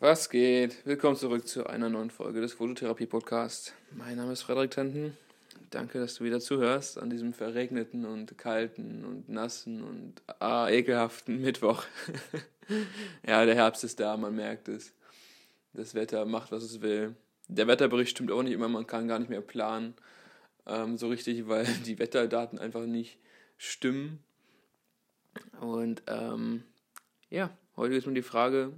Was geht? Willkommen zurück zu einer neuen Folge des Fototherapie-Podcasts. Mein Name ist Frederik Tenten. Danke, dass du wieder zuhörst an diesem verregneten und kalten und nassen und ah, ekelhaften Mittwoch. ja, der Herbst ist da, man merkt es. Das Wetter macht, was es will. Der Wetterbericht stimmt auch nicht immer, man kann gar nicht mehr planen ähm, so richtig, weil die Wetterdaten einfach nicht stimmen. Und ähm, ja, heute ist nur die Frage,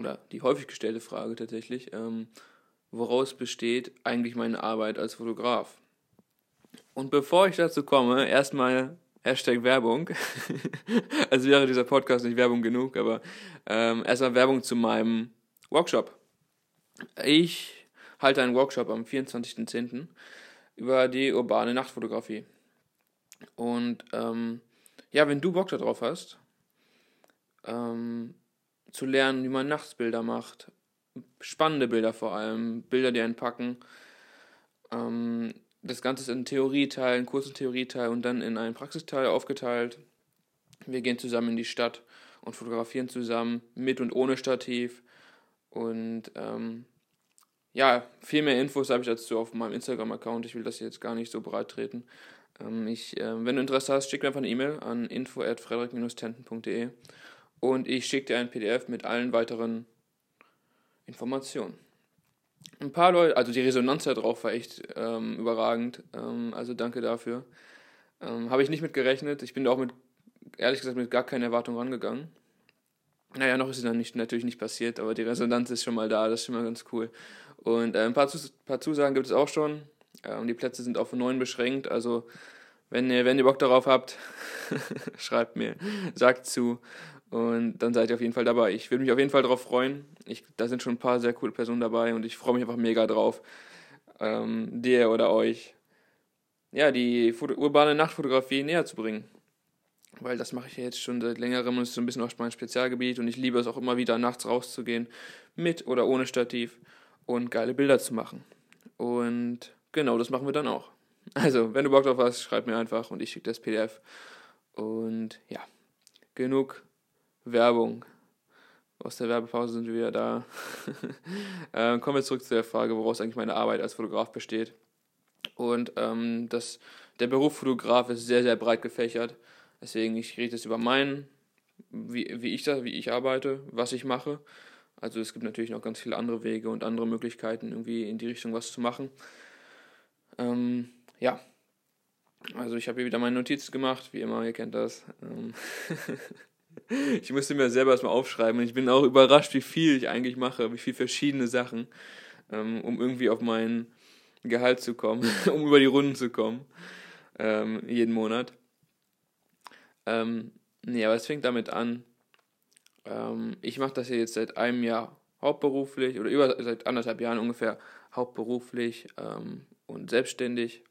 oder die häufig gestellte Frage tatsächlich, ähm, woraus besteht eigentlich meine Arbeit als Fotograf? Und bevor ich dazu komme, erstmal Hashtag Werbung. also wäre dieser Podcast nicht Werbung genug, aber ähm, erstmal Werbung zu meinem Workshop. Ich halte einen Workshop am 24.10. über die urbane Nachtfotografie. Und ähm, ja, wenn du Bock darauf hast, ähm, zu lernen, wie man Nachtsbilder macht. Spannende Bilder vor allem, Bilder, die einen packen. Ähm, das Ganze ist in Theorieteil, einen kurzen Theorieteil und dann in einen Praxisteil aufgeteilt. Wir gehen zusammen in die Stadt und fotografieren zusammen mit und ohne Stativ. Und ähm, ja, viel mehr Infos habe ich dazu auf meinem Instagram-Account. Ich will das jetzt gar nicht so breit treten. Ähm, ich, äh, wenn du Interesse hast, schick mir einfach eine E-Mail an info.frederik-tenten.de und ich schicke dir ein PDF mit allen weiteren Informationen. Ein paar Leute, also die Resonanz darauf war echt ähm, überragend, ähm, also danke dafür. Ähm, Habe ich nicht mit gerechnet, ich bin da auch mit, ehrlich gesagt, mit gar keiner Erwartung rangegangen. Naja, noch ist es dann nicht, natürlich nicht passiert, aber die Resonanz ist schon mal da, das ist schon mal ganz cool. Und äh, ein paar, Zus paar Zusagen gibt es auch schon. Ähm, die Plätze sind auf neun beschränkt, also wenn ihr, wenn ihr Bock darauf habt, schreibt mir, sagt zu und dann seid ihr auf jeden Fall dabei. Ich würde mich auf jeden Fall darauf freuen. Ich, da sind schon ein paar sehr coole Personen dabei und ich freue mich einfach mega drauf, ähm, dir oder euch ja, die Foto urbane Nachtfotografie näher zu bringen. Weil das mache ich ja jetzt schon seit längerem und ist so ein bisschen auch mein Spezialgebiet und ich liebe es auch immer wieder nachts rauszugehen, mit oder ohne Stativ und geile Bilder zu machen. Und genau, das machen wir dann auch. Also, wenn du Bock drauf hast, schreib mir einfach und ich schicke das PDF. Und ja, genug Werbung. Aus der Werbepause sind wir wieder da. äh, kommen wir zurück zu der Frage, woraus eigentlich meine Arbeit als Fotograf besteht. Und ähm, das, der Beruf Fotograf ist sehr, sehr breit gefächert. Deswegen, ich rede jetzt über meinen, wie, wie ich das, wie ich arbeite, was ich mache. Also es gibt natürlich noch ganz viele andere Wege und andere Möglichkeiten, irgendwie in die Richtung was zu machen. Ähm, ja. Also ich habe hier wieder meine Notizen gemacht, wie immer, ihr kennt das. Ich musste mir selber erstmal aufschreiben und ich bin auch überrascht, wie viel ich eigentlich mache, wie viele verschiedene Sachen, ähm, um irgendwie auf mein Gehalt zu kommen, um über die Runden zu kommen, ähm, jeden Monat. Ähm, nee, aber es fängt damit an, ähm, ich mache das ja jetzt seit einem Jahr hauptberuflich oder über seit anderthalb Jahren ungefähr hauptberuflich ähm, und selbstständig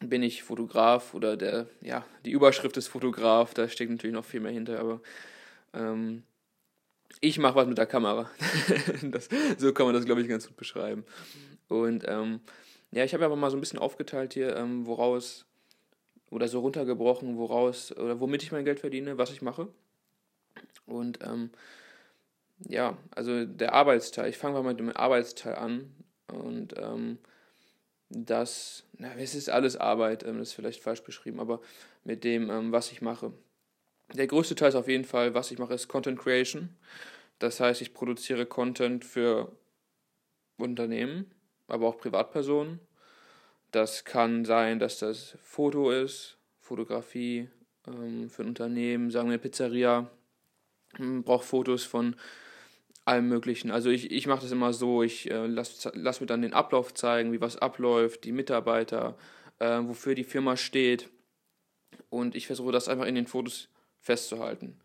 bin ich Fotograf oder der, ja, die Überschrift ist Fotograf, da steckt natürlich noch viel mehr hinter, aber ähm, ich mache was mit der Kamera. das, so kann man das, glaube ich, ganz gut beschreiben. Und ähm, ja, ich habe aber mal so ein bisschen aufgeteilt hier, ähm, woraus, oder so runtergebrochen, woraus, oder womit ich mein Geld verdiene, was ich mache. Und ähm, ja, also der Arbeitsteil, ich fange mal mit dem Arbeitsteil an. Und ähm, dass, na, es ist alles Arbeit, ähm, das ist vielleicht falsch beschrieben, aber mit dem, ähm, was ich mache. Der größte Teil ist auf jeden Fall, was ich mache, ist Content Creation. Das heißt, ich produziere Content für Unternehmen, aber auch Privatpersonen. Das kann sein, dass das Foto ist, Fotografie ähm, für ein Unternehmen, sagen wir Pizzeria, braucht Fotos von allem Möglichen. Also ich, ich mache das immer so, ich äh, lasse lass mir dann den Ablauf zeigen, wie was abläuft, die Mitarbeiter, äh, wofür die Firma steht. Und ich versuche das einfach in den Fotos festzuhalten.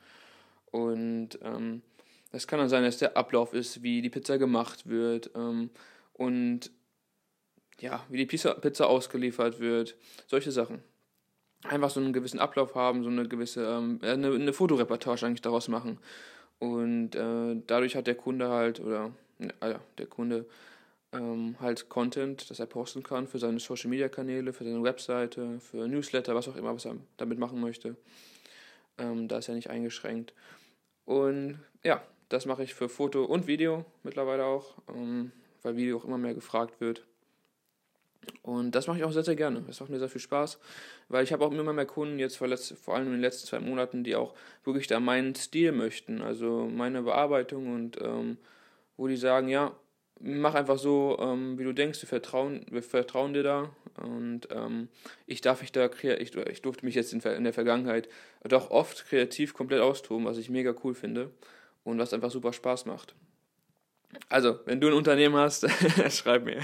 Und ähm, das kann dann sein, dass der Ablauf ist, wie die Pizza gemacht wird ähm, und ja, wie die Pizza, Pizza ausgeliefert wird. Solche Sachen. Einfach so einen gewissen Ablauf haben, so eine gewisse, ähm, eine, eine Fotoreportage eigentlich daraus machen. Und äh, dadurch hat der Kunde halt, oder äh, der Kunde ähm, halt Content, das er posten kann für seine Social Media Kanäle, für seine Webseite, für Newsletter, was auch immer, was er damit machen möchte. Ähm, da ist er nicht eingeschränkt. Und ja, Das mache ich für Foto und Video mittlerweile auch, ähm, weil Video auch immer mehr gefragt wird. Und das mache ich auch sehr, sehr gerne. Das macht mir sehr viel Spaß, weil ich habe auch immer mehr Kunden jetzt vor, allem in den letzten zwei Monaten, die auch wirklich da meinen Stil möchten, also meine Bearbeitung und ähm, wo die sagen, ja, mach einfach so, ähm, wie du denkst, wir vertrauen, wir vertrauen dir da und ähm, ich darf mich da ich, ich durfte mich jetzt in, in der Vergangenheit doch oft kreativ komplett austoben, was ich mega cool finde und was einfach super Spaß macht. Also, wenn du ein Unternehmen hast, schreib mir.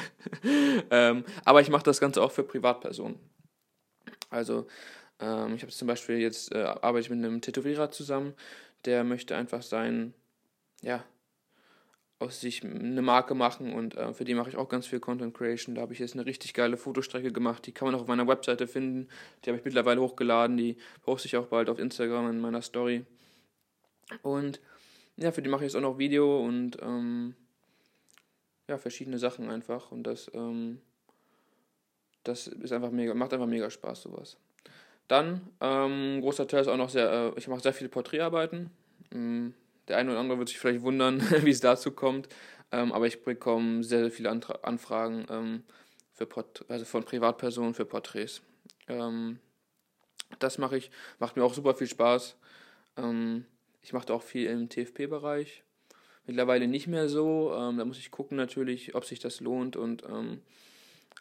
ähm, aber ich mache das Ganze auch für Privatpersonen. Also, ähm, ich habe zum Beispiel jetzt, äh, arbeite ich mit einem Tätowierer zusammen, der möchte einfach sein, ja, aus sich eine Marke machen und äh, für die mache ich auch ganz viel Content Creation. Da habe ich jetzt eine richtig geile Fotostrecke gemacht, die kann man auch auf meiner Webseite finden. Die habe ich mittlerweile hochgeladen, die poste ich auch bald auf Instagram in meiner Story. Und ja, für die mache ich jetzt auch noch Video und ähm, ja, verschiedene Sachen einfach. Und das, ähm, das ist einfach mega, macht einfach mega Spaß, sowas. Dann, ähm, großer Teil ist auch noch sehr, äh, ich mache sehr viele Porträtarbeiten. Ähm, der eine oder andere wird sich vielleicht wundern, wie es dazu kommt. Ähm, aber ich bekomme sehr, sehr viele Antra Anfragen ähm, für also von Privatpersonen für Porträts. Ähm, das mache ich, macht mir auch super viel Spaß. Ähm, ich mache auch viel im TFP-Bereich. Mittlerweile nicht mehr so. Ähm, da muss ich gucken natürlich, ob sich das lohnt. Und, ähm,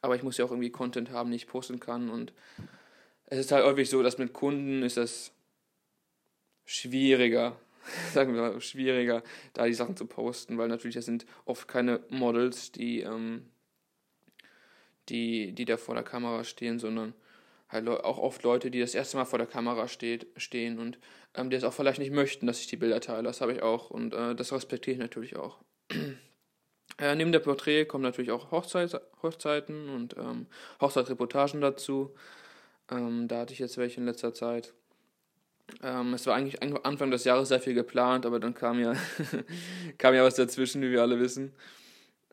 aber ich muss ja auch irgendwie Content haben, den ich posten kann. Und es ist halt häufig so, dass mit Kunden ist das schwieriger sagen wir mal, schwieriger, da die Sachen zu posten, weil natürlich das sind oft keine Models, die, ähm, die, die da vor der Kamera stehen, sondern halt auch oft Leute, die das erste Mal vor der Kamera steht, stehen und ähm, die es auch vielleicht nicht möchten, dass ich die Bilder teile. Das habe ich auch und äh, das respektiere ich natürlich auch. äh, neben der Porträt kommen natürlich auch Hochzeit, Hochzeiten und ähm, Hochzeitsreportagen dazu. Ähm, da hatte ich jetzt welche in letzter Zeit. Ähm, es war eigentlich Anfang des Jahres sehr viel geplant, aber dann kam ja, kam ja was dazwischen, wie wir alle wissen.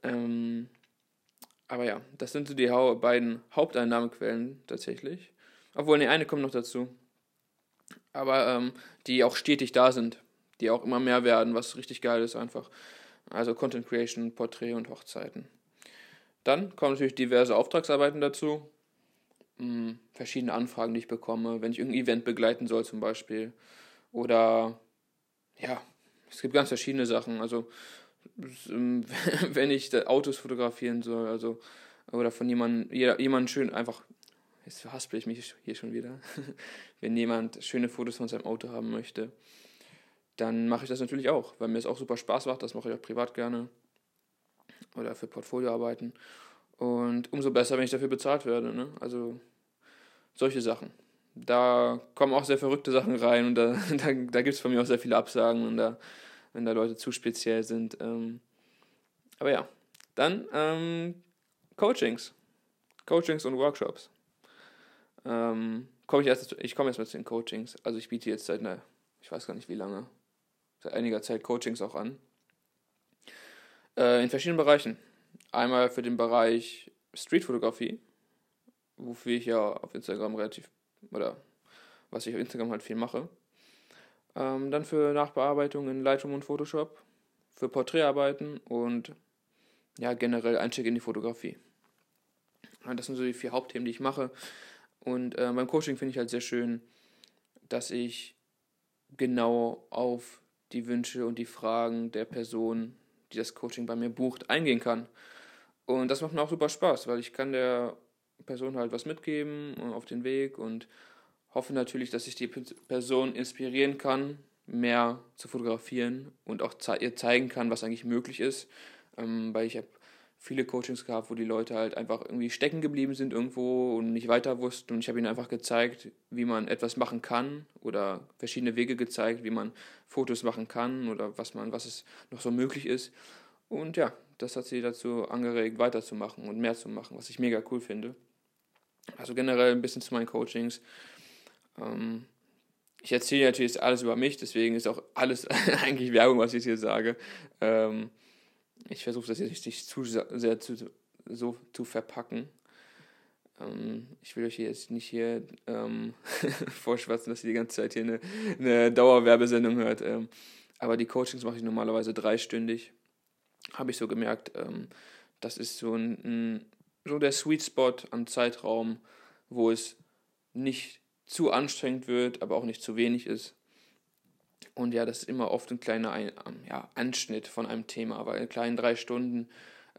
Ähm, aber ja, das sind so die beiden Haupteinnahmequellen tatsächlich. Obwohl, ne, eine kommt noch dazu. Aber ähm, die auch stetig da sind, die auch immer mehr werden, was richtig geil ist einfach. Also Content Creation, Porträt und Hochzeiten. Dann kommen natürlich diverse Auftragsarbeiten dazu hm, verschiedene Anfragen, die ich bekomme, wenn ich irgendein Event begleiten soll zum Beispiel. Oder ja, es gibt ganz verschiedene Sachen. Also wenn ich Autos fotografieren soll, also oder von jemandem, jemand schön einfach, jetzt verhaspel ich mich hier schon wieder, wenn jemand schöne Fotos von seinem Auto haben möchte, dann mache ich das natürlich auch, weil mir es auch super Spaß macht, das mache ich auch privat gerne oder für Portfolioarbeiten. Und umso besser, wenn ich dafür bezahlt werde. Ne? Also solche Sachen. Da kommen auch sehr verrückte Sachen rein und da, da, da gibt es von mir auch sehr viele Absagen und da, wenn da Leute zu speziell sind. Ähm, aber ja, dann ähm, Coachings. Coachings und Workshops. Ähm, komm ich erst, ich komme jetzt mal zu den Coachings. Also ich biete jetzt seit einer, ich weiß gar nicht wie lange, seit einiger Zeit Coachings auch an. Äh, in verschiedenen Bereichen. Einmal für den Bereich Streetfotografie, wofür ich ja auf Instagram relativ, oder was ich auf Instagram halt viel mache. Ähm, dann für Nachbearbeitung in Lightroom und Photoshop, für Porträtarbeiten und ja, generell Einstieg in die Fotografie. Das sind so die vier Hauptthemen, die ich mache. Und äh, beim Coaching finde ich halt sehr schön, dass ich genau auf die Wünsche und die Fragen der Person, die das Coaching bei mir bucht, eingehen kann. Und das macht mir auch super Spaß, weil ich kann der Person halt was mitgeben äh, auf den Weg und hoffe natürlich, dass ich die Person inspirieren kann, mehr zu fotografieren und auch ihr zeigen kann, was eigentlich möglich ist. Ähm, weil ich habe viele Coachings gehabt, wo die Leute halt einfach irgendwie stecken geblieben sind irgendwo und nicht weiter wussten. Und ich habe ihnen einfach gezeigt, wie man etwas machen kann oder verschiedene Wege gezeigt, wie man Fotos machen kann oder was man, was es noch so möglich ist. Und ja, das hat sie dazu angeregt, weiterzumachen und mehr zu machen, was ich mega cool finde. Also generell ein bisschen zu meinen Coachings. Ähm, ich erzähle natürlich alles über mich, deswegen ist auch alles eigentlich Werbung, was ich hier sage. Ähm, ich versuche das jetzt nicht zu sehr zu, so zu verpacken. Ähm, ich will euch jetzt nicht hier ähm, vorschwatzen, dass ihr die ganze Zeit hier eine, eine Dauerwerbesendung hört. Ähm, aber die Coachings mache ich normalerweise dreistündig. Habe ich so gemerkt, ähm, das ist so, ein, so der Sweet Spot am Zeitraum, wo es nicht zu anstrengend wird, aber auch nicht zu wenig ist. Und ja, das ist immer oft ein kleiner ein, ja, Anschnitt von einem Thema, weil in kleinen drei Stunden,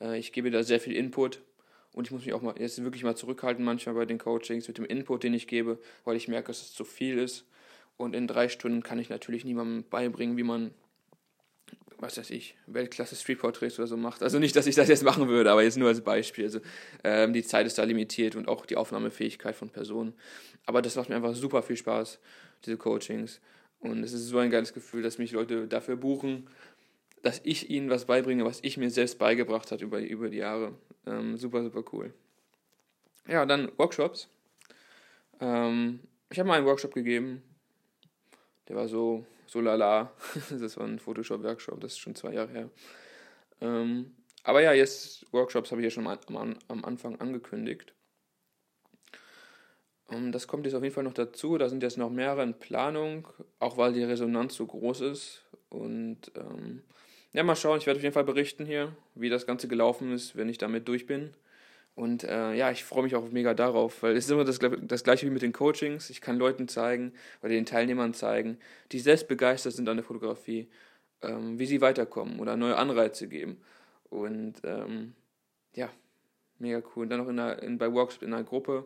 äh, ich gebe da sehr viel Input und ich muss mich auch mal jetzt wirklich mal zurückhalten manchmal bei den Coachings mit dem Input, den ich gebe, weil ich merke, dass es zu viel ist. Und in drei Stunden kann ich natürlich niemandem beibringen, wie man, was weiß ich, Weltklasse Street Portraits oder so macht. Also nicht, dass ich das jetzt machen würde, aber jetzt nur als Beispiel. Also ähm, die Zeit ist da limitiert und auch die Aufnahmefähigkeit von Personen. Aber das macht mir einfach super viel Spaß, diese Coachings. Und es ist so ein geiles Gefühl, dass mich Leute dafür buchen, dass ich ihnen was beibringe, was ich mir selbst beigebracht habe über, über die Jahre. Ähm, super, super cool. Ja, dann Workshops. Ähm, ich habe mal einen Workshop gegeben. Der war so, so lala. das war ein Photoshop-Workshop, das ist schon zwei Jahre her. Ähm, aber ja, jetzt Workshops habe ich ja schon am, am, am Anfang angekündigt. Ähm, das kommt jetzt auf jeden Fall noch dazu. Da sind jetzt noch mehrere in Planung, auch weil die Resonanz so groß ist. Und ähm, ja, mal schauen. Ich werde auf jeden Fall berichten hier, wie das Ganze gelaufen ist, wenn ich damit durch bin. Und äh, ja, ich freue mich auch mega darauf, weil es ist immer das, das gleiche wie mit den Coachings. Ich kann Leuten zeigen oder den Teilnehmern zeigen, die selbst begeistert sind an der Fotografie, ähm, wie sie weiterkommen oder neue Anreize geben. Und ähm, ja, mega cool. Und dann noch in der, in, bei Workshops in einer Gruppe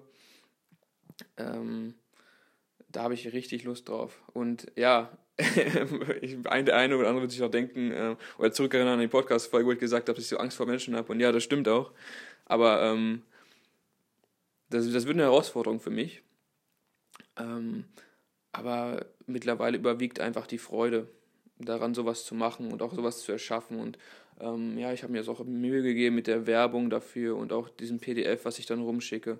ähm, da habe ich richtig Lust drauf. Und ja, der eine oder andere wird sich auch denken, äh, oder zurückerinnern an die Podcast-Folge, wo ich gesagt habe, dass ich so Angst vor Menschen habe. Und ja, das stimmt auch. Aber ähm, das, das wird eine Herausforderung für mich. Ähm, aber mittlerweile überwiegt einfach die Freude daran, sowas zu machen und auch sowas zu erschaffen. Und ähm, ja, ich habe mir jetzt auch Mühe gegeben mit der Werbung dafür und auch diesem PDF, was ich dann rumschicke.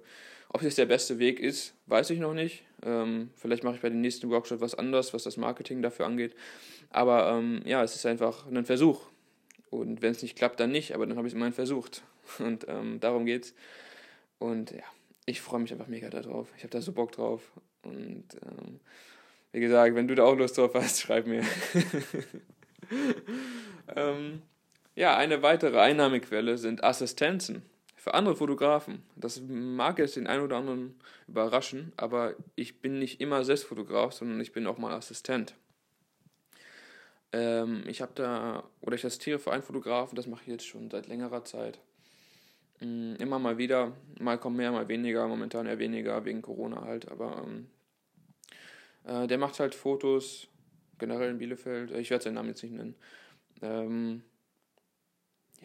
Ob es der beste Weg ist, weiß ich noch nicht. Ähm, vielleicht mache ich bei dem nächsten Workshop was anderes, was das Marketing dafür angeht. Aber ähm, ja, es ist einfach ein Versuch. Und wenn es nicht klappt, dann nicht, aber dann habe ich es immerhin versucht. Und ähm, darum geht's. Und ja, ich freue mich einfach mega darauf. Ich habe da so Bock drauf. Und ähm, wie gesagt, wenn du da auch Lust drauf hast, schreib mir. ähm, ja, eine weitere Einnahmequelle sind Assistenzen für andere Fotografen. Das mag jetzt den einen oder anderen überraschen, aber ich bin nicht immer selbst Fotograf, sondern ich bin auch mal Assistent. Ähm, ich habe da, oder ich assistiere für einen Fotografen, das mache ich jetzt schon seit längerer Zeit. Ähm, immer mal wieder, mal kommt mehr, mal weniger, momentan eher weniger, wegen Corona halt, aber ähm, äh, der macht halt Fotos, generell in Bielefeld, ich werde seinen Namen jetzt nicht nennen. Ähm,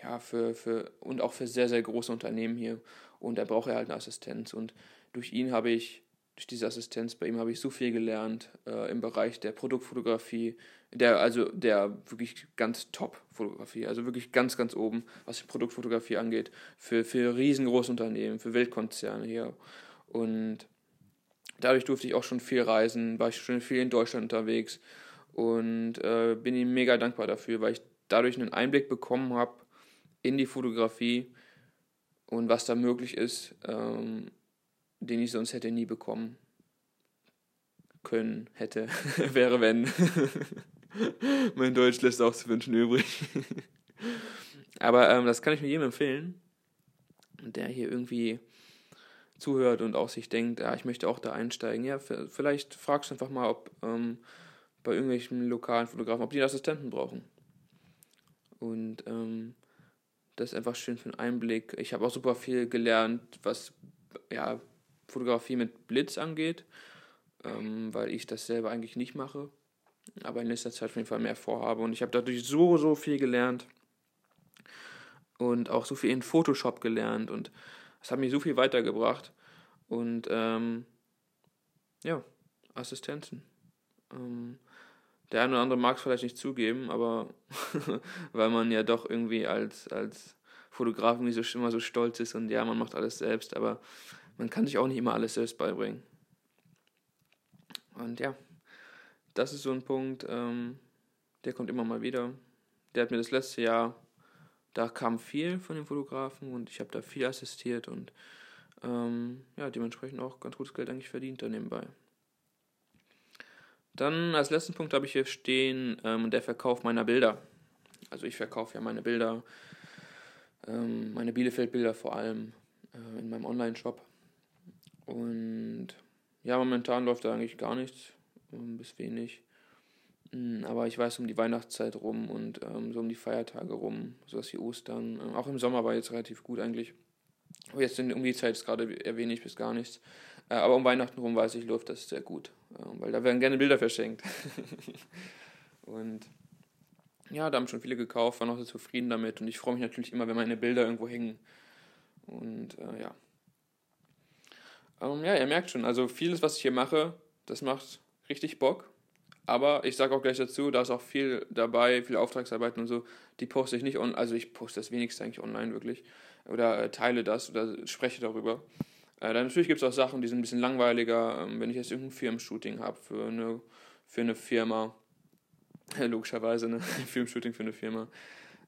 ja, für, für, und auch für sehr, sehr große Unternehmen hier. Und da braucht er halt eine Assistenz. Und durch ihn habe ich, durch diese Assistenz bei ihm habe ich so viel gelernt äh, im Bereich der Produktfotografie, der, also der wirklich ganz Top-Fotografie, also wirklich ganz, ganz oben, was die Produktfotografie angeht, für, für riesengroße Unternehmen, für Weltkonzerne hier. Und dadurch durfte ich auch schon viel reisen, war ich schon viel in Deutschland unterwegs und äh, bin ihm mega dankbar dafür, weil ich dadurch einen Einblick bekommen habe, in die Fotografie und was da möglich ist, ähm, den ich sonst hätte nie bekommen können, hätte, wäre wenn. mein Deutsch lässt auch zu wünschen übrig. Aber ähm, das kann ich mir jedem empfehlen, der hier irgendwie zuhört und auch sich denkt, ja, ich möchte auch da einsteigen. Ja, vielleicht fragst du einfach mal, ob ähm, bei irgendwelchen lokalen Fotografen, ob die einen Assistenten brauchen. Und ähm, das ist einfach schön für einen Einblick. Ich habe auch super viel gelernt, was ja, Fotografie mit Blitz angeht, ähm, weil ich das selber eigentlich nicht mache, aber in letzter Zeit auf jeden Fall mehr vorhabe. Und ich habe dadurch so, so viel gelernt und auch so viel in Photoshop gelernt und es hat mich so viel weitergebracht. Und ähm, ja, Assistenzen. Ähm, der eine oder andere mag es vielleicht nicht zugeben, aber weil man ja doch irgendwie als, als Fotograf immer so stolz ist und ja, man macht alles selbst, aber man kann sich auch nicht immer alles selbst beibringen. Und ja, das ist so ein Punkt, ähm, der kommt immer mal wieder. Der hat mir das letzte Jahr, da kam viel von den Fotografen und ich habe da viel assistiert und ähm, ja, dementsprechend auch ganz gutes Geld eigentlich verdient da nebenbei. Dann als letzten Punkt habe ich hier stehen ähm, der Verkauf meiner Bilder. Also ich verkaufe ja meine Bilder, ähm, meine Bielefeld-Bilder vor allem äh, in meinem Online-Shop. Und ja, momentan läuft da eigentlich gar nichts, ähm, bis wenig. Hm, aber ich weiß um die Weihnachtszeit rum und ähm, so um die Feiertage rum, sowas wie Ostern. Ähm, auch im Sommer war jetzt relativ gut eigentlich. Aber jetzt sind um die Zeit gerade eher wenig bis gar nichts. Äh, aber um Weihnachten rum weiß ich, läuft das sehr gut. Äh, weil da werden gerne Bilder verschenkt. und ja, da haben schon viele gekauft, waren auch sehr zufrieden damit. Und ich freue mich natürlich immer, wenn meine Bilder irgendwo hängen. Und äh, ja. Ähm, ja, ihr merkt schon, also vieles, was ich hier mache, das macht richtig Bock. Aber ich sage auch gleich dazu, da ist auch viel dabei, viele Auftragsarbeiten und so, die poste ich nicht on, also ich poste das wenigste eigentlich online wirklich. Oder äh, teile das oder spreche darüber. Äh, dann natürlich gibt es auch Sachen, die sind ein bisschen langweiliger, ähm, wenn ich jetzt irgendein Firmenshooting habe für eine, für eine Firma, logischerweise ein Filmshooting für eine Firma,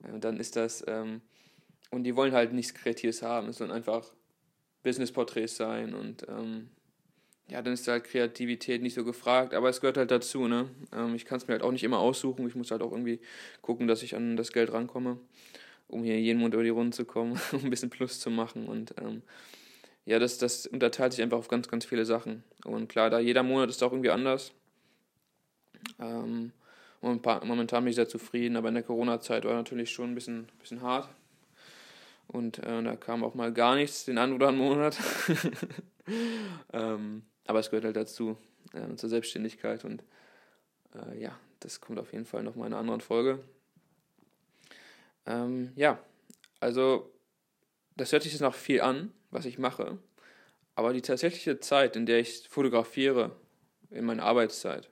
äh, dann ist das, ähm, und die wollen halt nichts Kreatives haben, sollen einfach Business-Porträts sein und ähm, ja, dann ist halt Kreativität nicht so gefragt, aber es gehört halt dazu, ne? Ähm, ich kann es mir halt auch nicht immer aussuchen, ich muss halt auch irgendwie gucken, dass ich an das Geld rankomme, um hier jeden Monat über die Runde zu kommen, um ein bisschen Plus zu machen und ähm, ja, das, das unterteilt sich einfach auf ganz, ganz viele Sachen. Und klar, da jeder Monat ist auch irgendwie anders. Ähm, momentan bin ich sehr zufrieden, aber in der Corona-Zeit war natürlich schon ein bisschen, bisschen hart. Und äh, da kam auch mal gar nichts den einen oder anderen Monat. ähm, aber es gehört halt dazu, äh, zur Selbstständigkeit. Und äh, ja, das kommt auf jeden Fall nochmal in einer anderen Folge. Ähm, ja, also das hört sich jetzt noch viel an, was ich mache. Aber die tatsächliche Zeit, in der ich fotografiere, in meiner Arbeitszeit,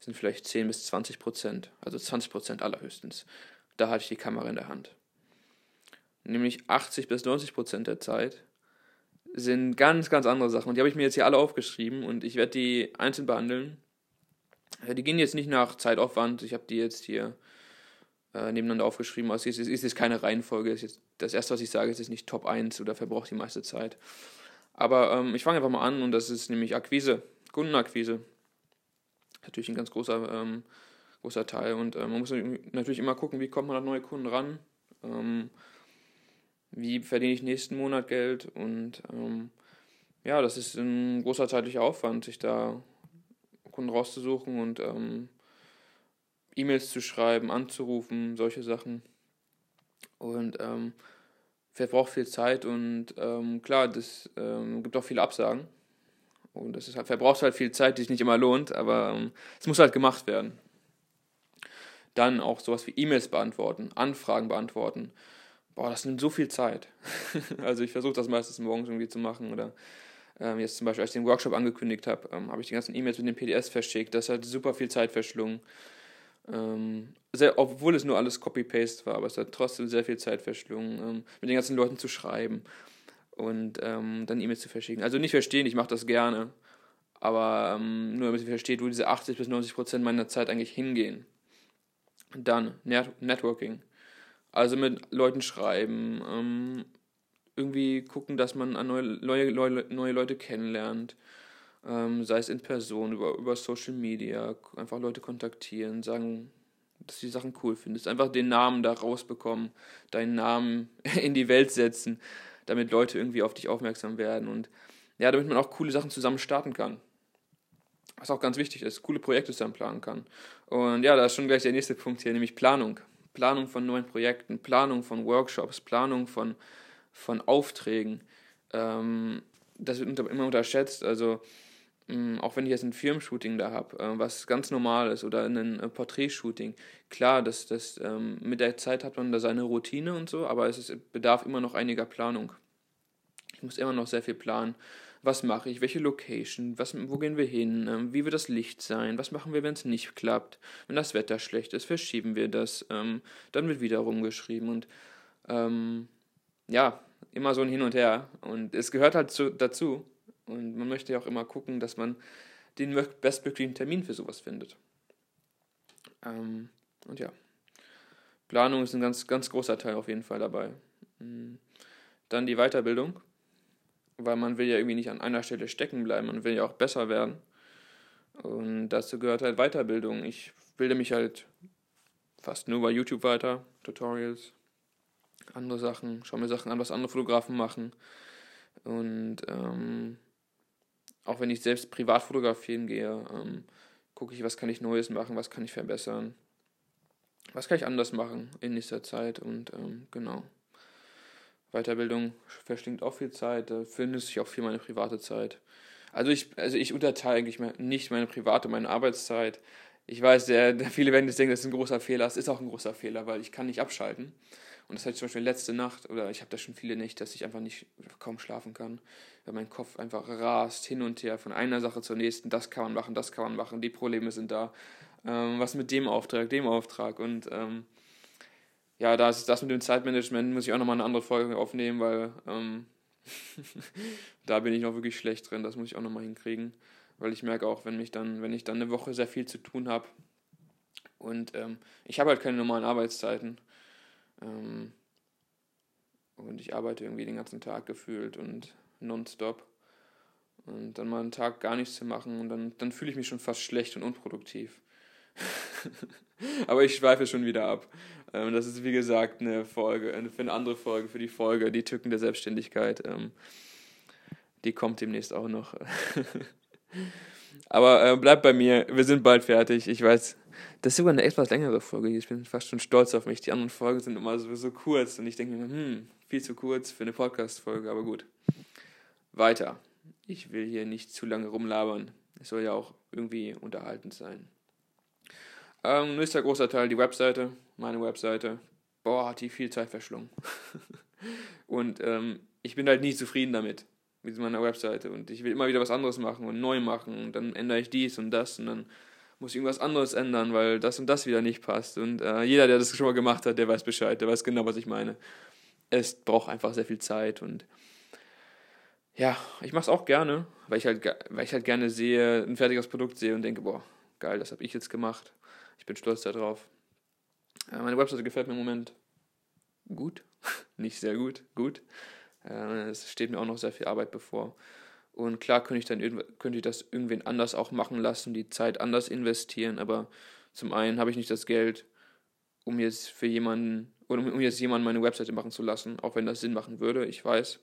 sind vielleicht 10 bis 20 Prozent, also 20 Prozent allerhöchstens. Da hatte ich die Kamera in der Hand. Nämlich 80 bis 90 Prozent der Zeit sind ganz, ganz andere Sachen. Und die habe ich mir jetzt hier alle aufgeschrieben und ich werde die einzeln behandeln. Die gehen jetzt nicht nach Zeitaufwand. Ich habe die jetzt hier äh, nebeneinander aufgeschrieben. Also es ist, ist jetzt keine Reihenfolge. Ist jetzt, das erste, was ich sage, ist jetzt nicht Top 1 oder verbraucht die meiste Zeit. Aber ähm, ich fange einfach mal an und das ist nämlich Akquise, Kundenakquise. Natürlich ein ganz großer, ähm, großer Teil und äh, man muss natürlich immer gucken, wie kommt man an neue Kunden ran. Ähm, wie verdiene ich nächsten Monat Geld und ähm, ja, das ist ein großer zeitlicher Aufwand, sich da Kunden rauszusuchen und ähm, E-Mails zu schreiben, anzurufen, solche Sachen. Und ähm, verbraucht viel Zeit und ähm, klar, das ähm, gibt auch viele Absagen. Und das ist halt, verbraucht halt viel Zeit, die sich nicht immer lohnt, aber ähm, es muss halt gemacht werden. Dann auch sowas wie E-Mails beantworten, Anfragen beantworten. Boah, das nimmt so viel Zeit. also ich versuche das meistens morgens irgendwie zu machen oder ähm, jetzt zum Beispiel, als ich den Workshop angekündigt habe, ähm, habe ich die ganzen E-Mails mit den PDS verschickt. Das hat super viel Zeit verschlungen. Ähm, sehr, obwohl es nur alles Copy-Paste war, aber es hat trotzdem sehr viel Zeit verschlungen, ähm, mit den ganzen Leuten zu schreiben und ähm, dann E-Mails zu verschicken. Also nicht verstehen, ich mache das gerne, aber ähm, nur damit ihr versteht, wo diese 80 bis 90 Prozent meiner Zeit eigentlich hingehen. Dann Net Networking. Also mit Leuten schreiben, ähm, irgendwie gucken, dass man neue, neue, neue, neue Leute kennenlernt ähm, sei es in Person, über, über Social Media, einfach Leute kontaktieren, sagen, dass du die Sachen cool findest. Einfach den Namen da rausbekommen, deinen Namen in die Welt setzen, damit Leute irgendwie auf dich aufmerksam werden und ja, damit man auch coole Sachen zusammen starten kann. Was auch ganz wichtig ist, coole Projekte zusammen planen kann. Und ja, da ist schon gleich der nächste Punkt hier, nämlich Planung. Planung von neuen Projekten, Planung von Workshops, Planung von, von Aufträgen. Ähm, das wird immer unterschätzt. Also Mm, auch wenn ich jetzt ein Firmenshooting da habe, äh, was ganz normal ist, oder ein äh, Porträtshooting, klar, das, das, ähm, mit der Zeit hat man da seine Routine und so, aber es ist, bedarf immer noch einiger Planung. Ich muss immer noch sehr viel planen. Was mache ich? Welche Location? Was, wo gehen wir hin? Ähm, wie wird das Licht sein? Was machen wir, wenn es nicht klappt? Wenn das Wetter schlecht ist, verschieben wir das. Ähm, dann wird wieder rumgeschrieben und ähm, ja, immer so ein Hin und Her. Und es gehört halt zu, dazu. Und man möchte ja auch immer gucken, dass man den bestmöglichen Termin für sowas findet. Ähm, und ja, Planung ist ein ganz, ganz großer Teil auf jeden Fall dabei. Mm. Dann die Weiterbildung, weil man will ja irgendwie nicht an einer Stelle stecken bleiben, man will ja auch besser werden. Und dazu gehört halt Weiterbildung. Ich bilde mich halt fast nur bei YouTube weiter, Tutorials, andere Sachen, schaue mir Sachen an, was andere Fotografen machen. Und ähm, auch wenn ich selbst privat fotografieren gehe, ähm, gucke ich, was kann ich Neues machen, was kann ich verbessern, was kann ich anders machen in nächster Zeit und ähm, genau. Weiterbildung verschlingt auch viel Zeit, da findet sich auch viel meine private Zeit. Also ich, also ich unterteile eigentlich nicht meine private, meine Arbeitszeit. Ich weiß, der, viele werden jetzt denken, das ist ein großer Fehler. Es ist auch ein großer Fehler, weil ich kann nicht abschalten. Und das hatte ich zum Beispiel letzte Nacht, oder ich habe da schon viele Nächte, dass ich einfach nicht kaum schlafen kann, weil mein Kopf einfach rast hin und her von einer Sache zur nächsten. Das kann man machen, das kann man machen, die Probleme sind da. Ähm, was mit dem Auftrag, dem Auftrag. Und ähm, ja, das, das mit dem Zeitmanagement muss ich auch nochmal eine andere Folge aufnehmen, weil ähm, da bin ich noch wirklich schlecht drin. Das muss ich auch nochmal hinkriegen. Weil ich merke auch, wenn mich dann, wenn ich dann eine Woche sehr viel zu tun habe und ähm, ich habe halt keine normalen Arbeitszeiten ähm, und ich arbeite irgendwie den ganzen Tag gefühlt und nonstop. Und dann mal einen Tag gar nichts zu machen und dann, dann fühle ich mich schon fast schlecht und unproduktiv. Aber ich schweife schon wieder ab. Ähm, das ist wie gesagt eine Folge, für eine andere Folge, für die Folge, die Tücken der Selbstständigkeit. Ähm, die kommt demnächst auch noch. Aber äh, bleibt bei mir, wir sind bald fertig. Ich weiß, das ist sogar eine etwas längere Folge. Ich bin fast schon stolz auf mich. Die anderen Folgen sind immer so, so kurz und ich denke mir, hm, viel zu kurz für eine Podcast-Folge, aber gut. Weiter. Ich will hier nicht zu lange rumlabern. Es soll ja auch irgendwie unterhaltend sein. Ähm, nächster großer Teil, die Webseite, meine Webseite. Boah, hat die viel Zeit verschlungen. und ähm, ich bin halt nie zufrieden damit mit meiner Webseite und ich will immer wieder was anderes machen und neu machen und dann ändere ich dies und das und dann muss ich irgendwas anderes ändern, weil das und das wieder nicht passt und äh, jeder, der das schon mal gemacht hat, der weiß Bescheid, der weiß genau, was ich meine. Es braucht einfach sehr viel Zeit und ja, ich mache es auch gerne, weil ich halt, weil ich halt gerne sehe, ein fertiges Produkt sehe und denke, boah, geil, das habe ich jetzt gemacht. Ich bin stolz darauf. Äh, meine Webseite gefällt mir im Moment gut, nicht sehr gut, gut. Äh, es steht mir auch noch sehr viel Arbeit bevor. Und klar könnte ich dann könnte ich das irgendwen anders auch machen lassen, die Zeit anders investieren, aber zum einen habe ich nicht das Geld, um jetzt für jemanden oder um jetzt jemanden meine Webseite machen zu lassen, auch wenn das Sinn machen würde, ich weiß.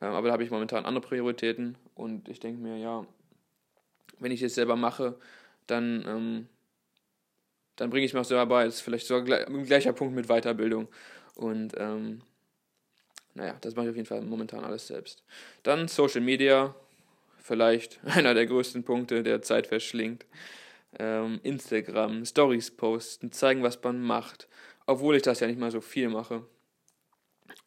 Ähm, aber da habe ich momentan andere Prioritäten und ich denke mir, ja, wenn ich es selber mache, dann, ähm, dann bringe ich mir auch selber bei. Das ist vielleicht sogar ein gleicher Punkt mit Weiterbildung. Und ähm, naja, das mache ich auf jeden Fall momentan alles selbst. Dann Social Media, vielleicht einer der größten Punkte, der Zeit verschlingt. Ähm, Instagram, Stories posten, zeigen, was man macht, obwohl ich das ja nicht mal so viel mache.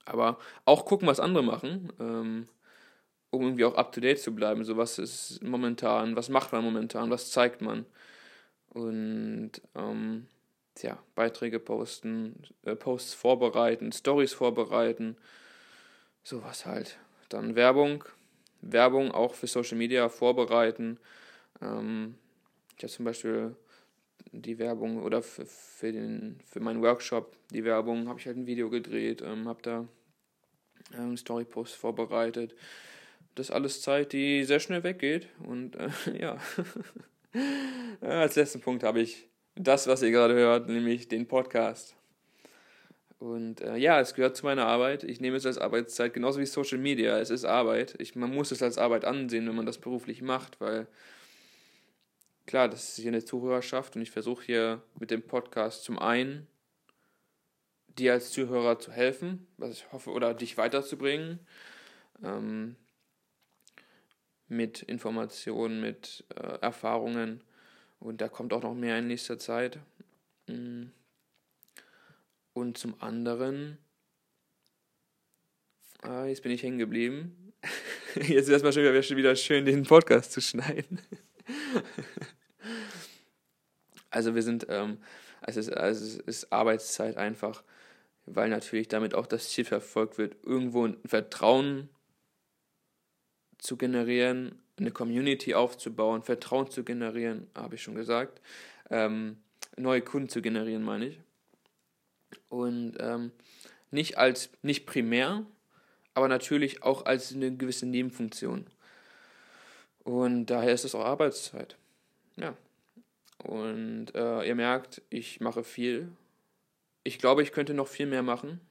Aber auch gucken, was andere machen, ähm, um irgendwie auch up to date zu bleiben. So, was ist momentan, was macht man momentan, was zeigt man. Und ähm, tja, Beiträge posten, äh, Posts vorbereiten, Stories vorbereiten, sowas halt. Dann Werbung, Werbung auch für Social Media vorbereiten. Ähm, ich habe zum Beispiel die Werbung oder für, für, den, für meinen Workshop, die Werbung, habe ich halt ein Video gedreht, ähm, habe da ähm, Storypost vorbereitet. Das ist alles Zeit, die sehr schnell weggeht. Und äh, ja, als letzten Punkt habe ich das, was ihr gerade hört, nämlich den Podcast. Und äh, ja, es gehört zu meiner Arbeit. Ich nehme es als Arbeitszeit, genauso wie Social Media. Es ist Arbeit. Ich, man muss es als Arbeit ansehen, wenn man das beruflich macht, weil klar, das ist hier eine Zuhörerschaft und ich versuche hier mit dem Podcast zum einen dir als Zuhörer zu helfen, was ich hoffe, oder dich weiterzubringen. Ähm, mit Informationen, mit äh, Erfahrungen. Und da kommt auch noch mehr in nächster Zeit. Mhm. Und zum anderen, ah, jetzt bin ich hängen geblieben. Jetzt wäre es mal schon wieder, schon wieder schön, den Podcast zu schneiden. also wir sind, ähm, es, ist, also es ist Arbeitszeit einfach, weil natürlich damit auch das Ziel verfolgt wird, irgendwo ein Vertrauen zu generieren, eine Community aufzubauen, Vertrauen zu generieren, habe ich schon gesagt, ähm, neue Kunden zu generieren, meine ich und ähm, nicht als nicht primär, aber natürlich auch als eine gewisse Nebenfunktion. Und daher ist es auch Arbeitszeit. ja. Und äh, ihr merkt, ich mache viel. Ich glaube, ich könnte noch viel mehr machen.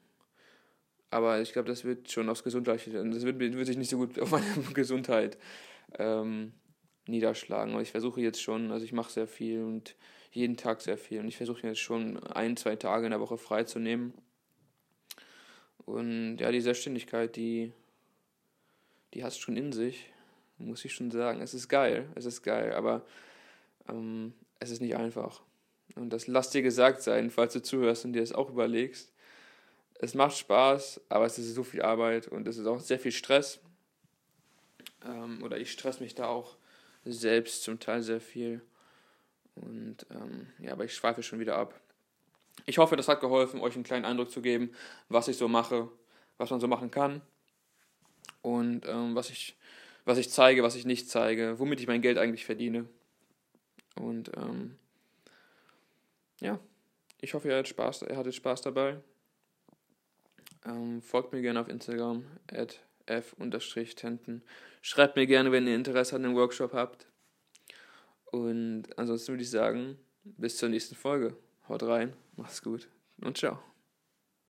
Aber ich glaube, das wird schon aufs Gesundheitliche, das wird, wird sich nicht so gut auf meine Gesundheit ähm, niederschlagen. Aber ich versuche jetzt schon, also ich mache sehr viel und jeden Tag sehr viel. Und ich versuche jetzt schon ein, zwei Tage in der Woche frei zu nehmen. Und ja, die Selbstständigkeit, die, die hast schon in sich, muss ich schon sagen. Es ist geil, es ist geil, aber ähm, es ist nicht einfach. Und das lass dir gesagt sein, falls du zuhörst und dir das auch überlegst. Es macht Spaß, aber es ist so viel Arbeit und es ist auch sehr viel Stress. Ähm, oder ich stress mich da auch selbst zum Teil sehr viel. Und ähm, ja, aber ich schweife schon wieder ab. Ich hoffe, das hat geholfen, euch einen kleinen Eindruck zu geben, was ich so mache, was man so machen kann und ähm, was, ich, was ich zeige, was ich nicht zeige, womit ich mein Geld eigentlich verdiene. Und ähm, ja, ich hoffe, ihr hattet Spaß, ihr hattet Spaß dabei. Ähm, folgt mir gerne auf Instagram, at f-tenten. Schreibt mir gerne, wenn ihr Interesse an dem Workshop habt. Und ansonsten würde ich sagen, bis zur nächsten Folge. Haut rein, macht's gut und ciao.